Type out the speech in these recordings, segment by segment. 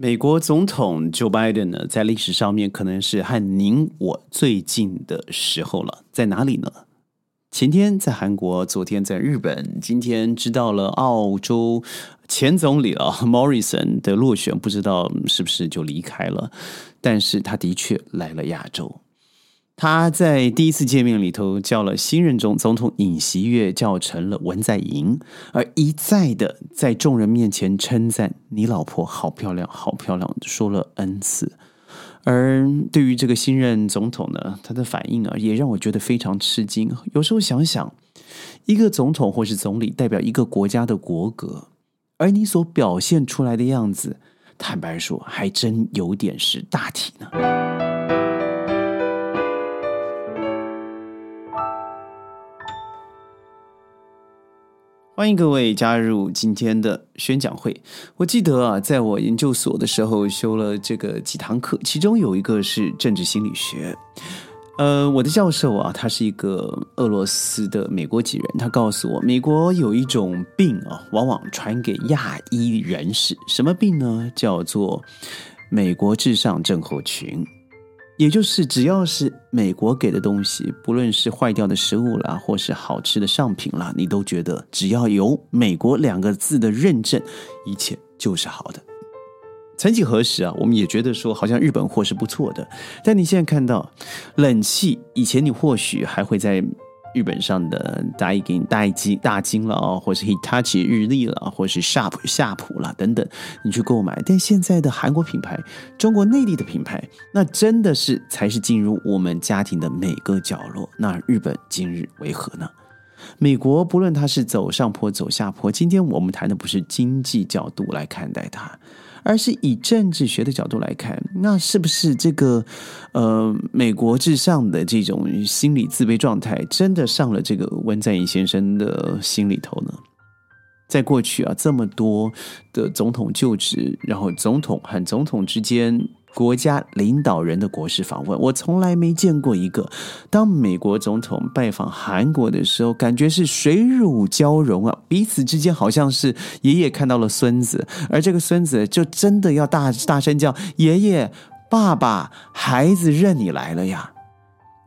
美国总统 Joe Biden 呢，在历史上面可能是和您我最近的时候了，在哪里呢？前天在韩国，昨天在日本，今天知道了澳洲前总理啊 Morrison 的落选，不知道是不是就离开了，但是他的确来了亚洲。他在第一次见面里头叫了新任总总统尹锡悦叫成了文在寅，而一再的在众人面前称赞你老婆好漂亮，好漂亮，说了 n 次。而对于这个新任总统呢，他的反应啊，也让我觉得非常吃惊。有时候想想，一个总统或是总理代表一个国家的国格，而你所表现出来的样子，坦白说，还真有点是大体呢。欢迎各位加入今天的宣讲会。我记得啊，在我研究所的时候修了这个几堂课，其中有一个是政治心理学。呃，我的教授啊，他是一个俄罗斯的美国籍人，他告诉我，美国有一种病啊，往往传给亚裔人士。什么病呢？叫做美国至上症候群。也就是只要是美国给的东西，不论是坏掉的食物啦，或是好吃的上品啦，你都觉得只要有“美国”两个字的认证，一切就是好的。曾几何时啊，我们也觉得说好像日本货是不错的，但你现在看到冷气，以前你或许还会在。日本上的大金、大金、大金了啊，或是 Hitachi 日立了，或是 Sharp 夏普了等等，你去购买。但现在的韩国品牌、中国内地的品牌，那真的是才是进入我们家庭的每个角落。那日本今日为何呢？美国不论它是走上坡走下坡，今天我们谈的不是经济角度来看待它。而是以政治学的角度来看，那是不是这个呃美国至上的这种心理自卑状态，真的上了这个温在寅先生的心里头呢？在过去啊，这么多的总统就职，然后总统和总统之间。国家领导人的国事访问，我从来没见过一个。当美国总统拜访韩国的时候，感觉是水乳交融啊，彼此之间好像是爷爷看到了孙子，而这个孙子就真的要大大声叫爷爷、爸爸，孩子认你来了呀！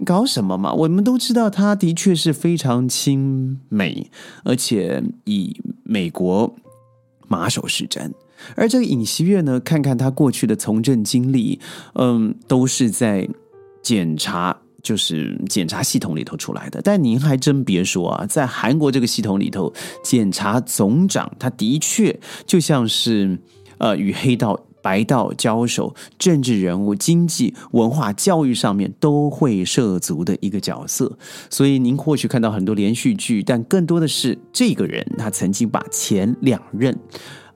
搞什么嘛？我们都知道，他的确是非常亲美，而且以美国马首是瞻。而这个尹锡悦呢，看看他过去的从政经历，嗯，都是在检查，就是检查系统里头出来的。但您还真别说啊，在韩国这个系统里头，检察总长他的确就像是呃与黑道、白道交手，政治人物、经济、文化、教育上面都会涉足的一个角色。所以您或许看到很多连续剧，但更多的是这个人他曾经把前两任。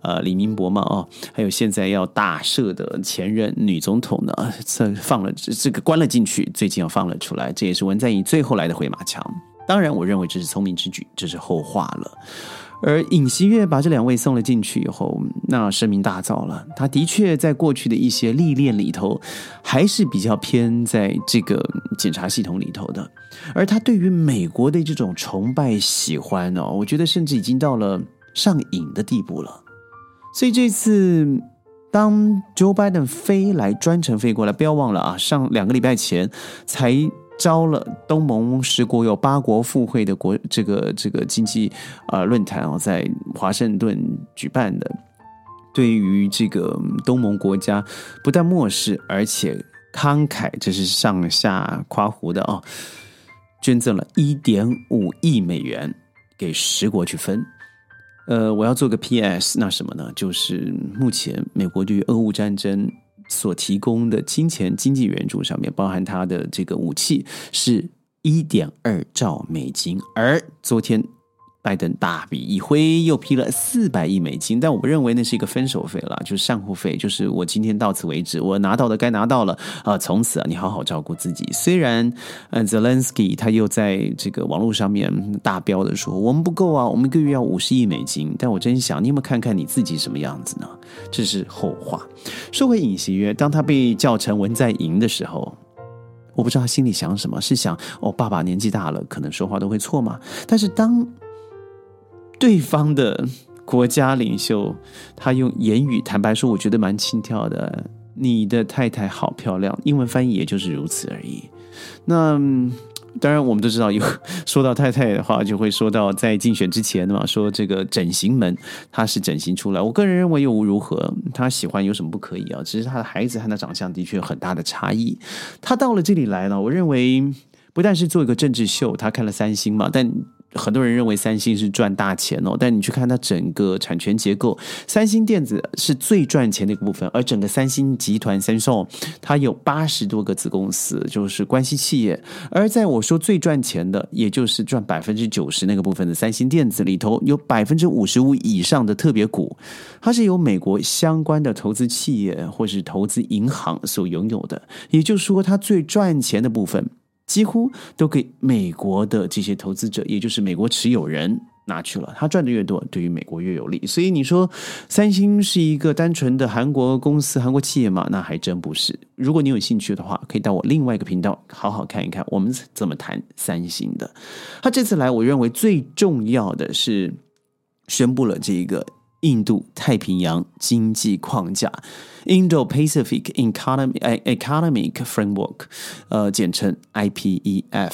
呃，李明博嘛，哦，还有现在要大赦的前任女总统呢，这放了这个关了进去，最近要放了出来，这也是文在寅最后来的回马枪。当然，我认为这是聪明之举，这是后话了。而尹锡悦把这两位送了进去以后，那声名大噪了。他的确在过去的一些历练里头，还是比较偏在这个检察系统里头的。而他对于美国的这种崇拜喜欢哦，我觉得甚至已经到了上瘾的地步了。所以这次，当 Joe Biden 飞来专程飞过来，不要忘了啊，上两个礼拜前才招了东盟十国有八国赴会的国这个这个经济啊论坛啊，在华盛顿举办的，对于这个东盟国家不但漠视，而且慷慨，这是上下夸胡的啊，捐赠了一点五亿美元给十国去分。呃，我要做个 P.S. 那什么呢？就是目前美国对于俄乌战争所提供的金钱经济援助上面，包含它的这个武器，是一点二兆美金，而昨天。拜登大笔一挥，又批了四百亿美金，但我认为那是一个分手费了，就是善后费，就是我今天到此为止，我拿到的该拿到了啊，从此啊，你好好照顾自己。虽然嗯，Zelensky 他又在这个网络上面大标的说我们不够啊，我们一个月要五十亿美金，但我真想你有没有看看你自己什么样子呢？这是后话。说回尹锡悦，当他被叫成文在寅的时候，我不知道他心里想什么，是想哦，爸爸年纪大了，可能说话都会错吗？但是当对方的国家领袖，他用言语坦白说，我觉得蛮轻佻的。你的太太好漂亮，英文翻译也就是如此而已。那。当然，我们都知道，有说到太太的话，就会说到在竞选之前嘛，说这个整形门他是整形出来。我个人认为又如何，他喜欢有什么不可以啊？只是他的孩子和他长相的确有很大的差异。他到了这里来了，我认为不但是做一个政治秀，他看了三星嘛，但。很多人认为三星是赚大钱哦，但你去看它整个产权结构，三星电子是最赚钱的一个部分，而整个三星集团三星，它有八十多个子公司，就是关系企业。而在我说最赚钱的，也就是赚百分之九十那个部分的三星电子里头，有百分之五十五以上的特别股，它是由美国相关的投资企业或是投资银行所拥有的。也就是说，它最赚钱的部分。几乎都给美国的这些投资者，也就是美国持有人拿去了。他赚的越多，对于美国越有利。所以你说三星是一个单纯的韩国公司、韩国企业吗？那还真不是。如果你有兴趣的话，可以到我另外一个频道好好看一看，我们怎么谈三星的。他这次来，我认为最重要的是宣布了这一个印度太平洋经济框架。Indo-Pacific Economy Economic Framework，呃，简称 IPEF，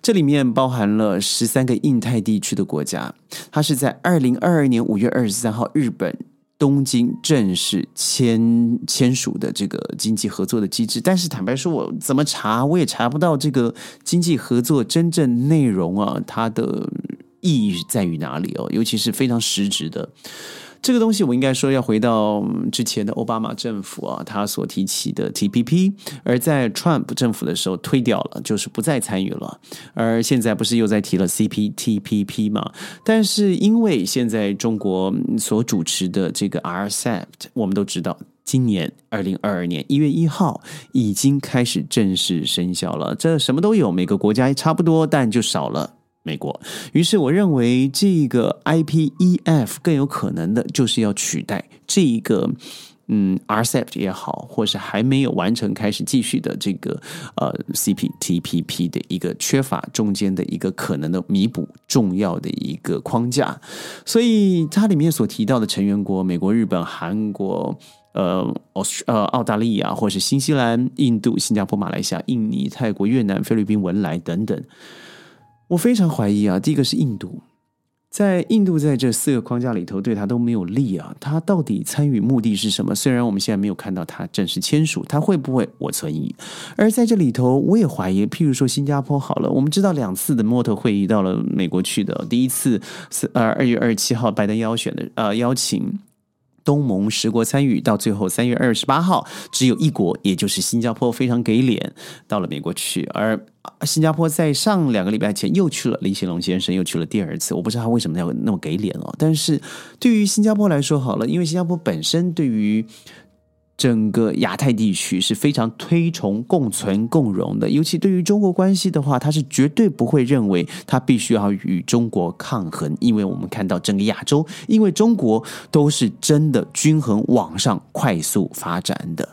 这里面包含了十三个印太地区的国家。它是在二零二二年五月二十三号，日本东京正式签签署的这个经济合作的机制。但是坦白说，我怎么查我也查不到这个经济合作真正内容啊，它的意义在于哪里哦？尤其是非常实质的。这个东西我应该说要回到之前的奥巴马政府啊，他所提起的 TPP，而在 Trump 政府的时候推掉了，就是不再参与了。而现在不是又在提了 CPTPP 吗？但是因为现在中国所主持的这个 RCEP，我们都知道，今年二零二二年一月一号已经开始正式生效了。这什么都有，每个国家差不多，但就少了。美国，于是我认为这个 IPEF 更有可能的就是要取代这一个，嗯，RCEP 也好，或是还没有完成开始继续的这个呃 CPTPP 的一个缺乏中间的一个可能的弥补重要的一个框架，所以它里面所提到的成员国，美国、日本、韩国、呃，澳呃澳大利亚，或是新西兰、印度、新加坡、马来西亚、印尼、泰国、越南、菲律宾、文莱等等。我非常怀疑啊，第一个是印度，在印度在这四个框架里头，对他都没有利啊。他到底参与目的是什么？虽然我们现在没有看到他正式签署，他会不会？我存疑。而在这里头，我也怀疑。譬如说新加坡，好了，我们知道两次的莫特会议到了美国去的，第一次是呃二月二十七号拜登邀选的呃邀请。东盟十国参与到最后三月二十八号，只有一国，也就是新加坡非常给脸，到了美国去。而新加坡在上两个礼拜前又去了，李显龙先生又去了第二次。我不知道他为什么要那么给脸哦。但是对于新加坡来说，好了，因为新加坡本身对于。整个亚太地区是非常推崇共存共荣的，尤其对于中国关系的话，他是绝对不会认为他必须要与中国抗衡，因为我们看到整个亚洲，因为中国都是真的均衡往上快速发展的。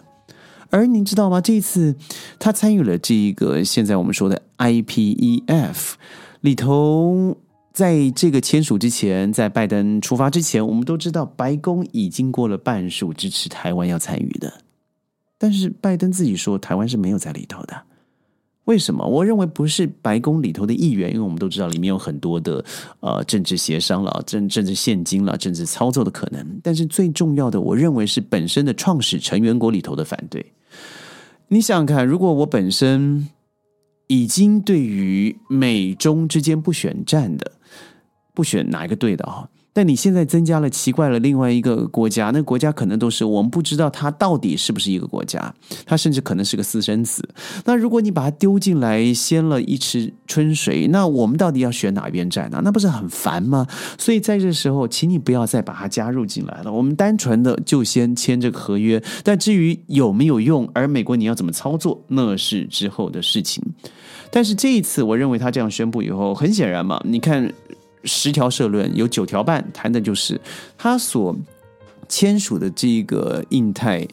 而您知道吗？这一次他参与了这一个现在我们说的 IPEF 里头。在这个签署之前，在拜登出发之前，我们都知道白宫已经过了半数支持台湾要参与的，但是拜登自己说台湾是没有在里头的。为什么？我认为不是白宫里头的议员，因为我们都知道里面有很多的呃政治协商了、政政治现金了、政治操作的可能。但是最重要的，我认为是本身的创始成员国里头的反对。你想想看，如果我本身已经对于美中之间不选战的。不选哪一个对的啊？但你现在增加了奇怪了另外一个国家，那国家可能都是我们不知道它到底是不是一个国家，它甚至可能是个私生子。那如果你把它丢进来，掀了一池春水，那我们到底要选哪一边站呢？那不是很烦吗？所以在这时候，请你不要再把它加入进来了。我们单纯的就先签这个合约，但至于有没有用，而美国你要怎么操作，那是之后的事情。但是这一次，我认为他这样宣布以后，很显然嘛，你看。十条社论有九条半谈的就是他所签署的这个印太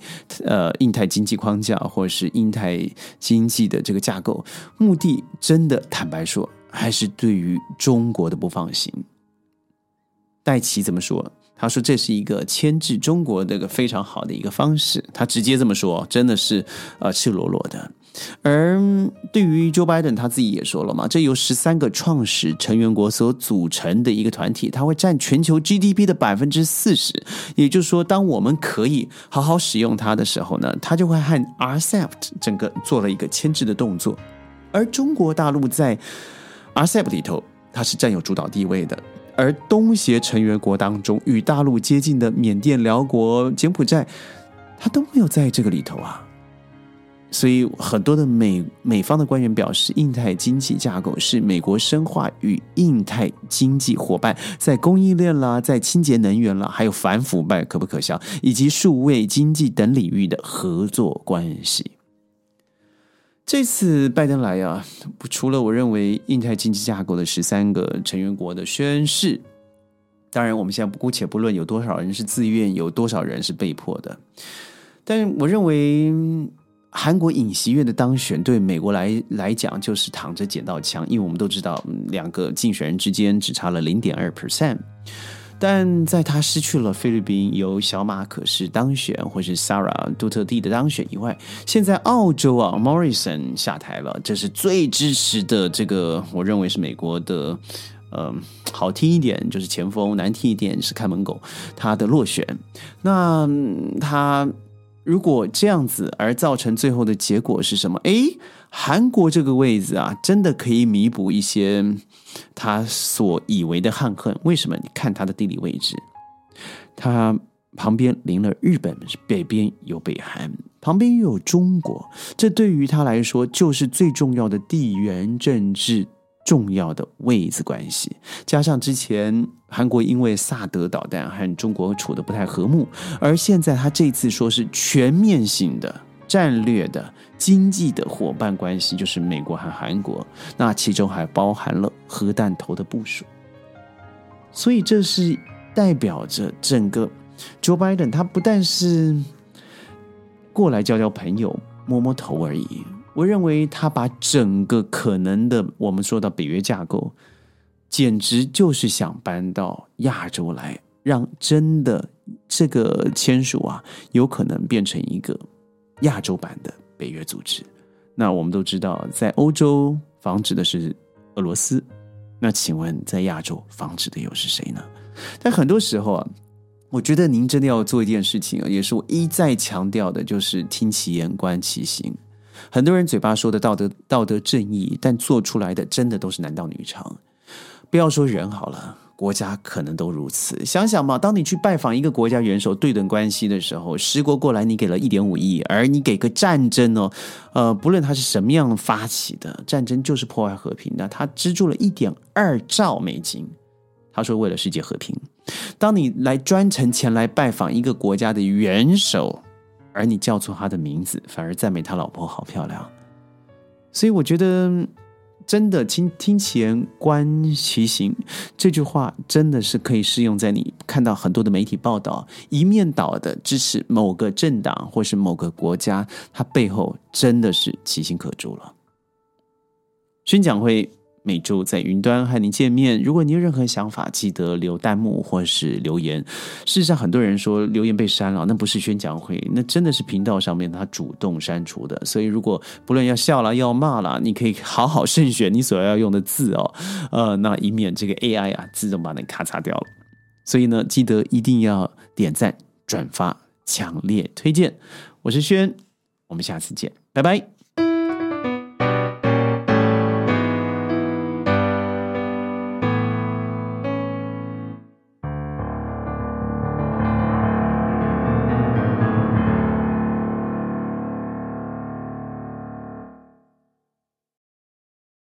呃印太经济框架或者是印太经济的这个架构，目的真的坦白说还是对于中国的不放心。戴奇怎么说？他说这是一个牵制中国的一个非常好的一个方式。他直接这么说，真的是呃赤裸裸的。而对于 Joe Biden 他自己也说了嘛，这由十三个创始成员国所组成的一个团体，它会占全球 GDP 的百分之四十。也就是说，当我们可以好好使用它的时候呢，它就会和 RCEP 整个做了一个牵制的动作。而中国大陆在 RCEP 里头，它是占有主导地位的。而东协成员国当中，与大陆接近的缅甸、辽国、柬埔寨，它都没有在这个里头啊。所以，很多的美美方的官员表示，印太经济架构是美国深化与印太经济伙伴在供应链啦、在清洁能源啦、还有反腐败可不可笑，以及数位经济等领域的合作关系。这次拜登来啊，除了我认为印太经济架构的十三个成员国的宣誓，当然我们现在姑且不论有多少人是自愿，有多少人是被迫的，但我认为。韩国尹锡悦的当选对美国来来讲就是躺着捡到枪，因为我们都知道两个竞选人之间只差了零点二 percent，但在他失去了菲律宾由小马可是当选，或是 Sarah 杜特地的当选以外，现在澳洲啊 Morrison 下台了，这是最支持的这个，我认为是美国的，嗯，好听一点就是前锋，难听一点是看门狗，他的落选，那他。如果这样子而造成最后的结果是什么？诶，韩国这个位置啊，真的可以弥补一些他所以为的憾恨。为什么？你看他的地理位置，他旁边临了日本，北边有北韩，旁边又有中国，这对于他来说就是最重要的地缘政治。重要的位子关系，加上之前韩国因为萨德导弹和中国处的不太和睦，而现在他这次说是全面性的战略的经济的伙伴关系，就是美国和韩国，那其中还包含了核弹头的部署，所以这是代表着整个 Joe Biden，他不但是过来交交朋友、摸摸头而已。我认为他把整个可能的我们说到北约架构，简直就是想搬到亚洲来，让真的这个签署啊，有可能变成一个亚洲版的北约组织。那我们都知道，在欧洲防止的是俄罗斯，那请问在亚洲防止的又是谁呢？但很多时候啊，我觉得您真的要做一件事情啊，也是我一再强调的，就是听其言，观其行。很多人嘴巴说的道德道德正义，但做出来的真的都是男盗女娼。不要说人好了，国家可能都如此。想想嘛，当你去拜访一个国家元首对等关系的时候，十国过来你给了一点五亿，而你给个战争哦，呃，不论他是什么样发起的战争，就是破坏和平的，他资助了一点二兆美金。他说为了世界和平。当你来专程前来拜访一个国家的元首。而你叫错他的名字，反而赞美他老婆好漂亮，所以我觉得真的听听其言观其行这句话真的是可以适用在你看到很多的媒体报道一面倒的支持某个政党或是某个国家，它背后真的是其心可诛了。宣讲会。每周在云端和您见面。如果您有任何想法，记得留弹幕或是留言。事实上，很多人说留言被删了，那不是宣讲会，那真的是频道上面他主动删除的。所以，如果不论要笑了要骂了，你可以好好慎选你所要用的字哦，呃，那以免这个 AI 啊自动把你咔嚓掉了。所以呢，记得一定要点赞、转发、强烈推荐。我是轩，我们下次见，拜拜。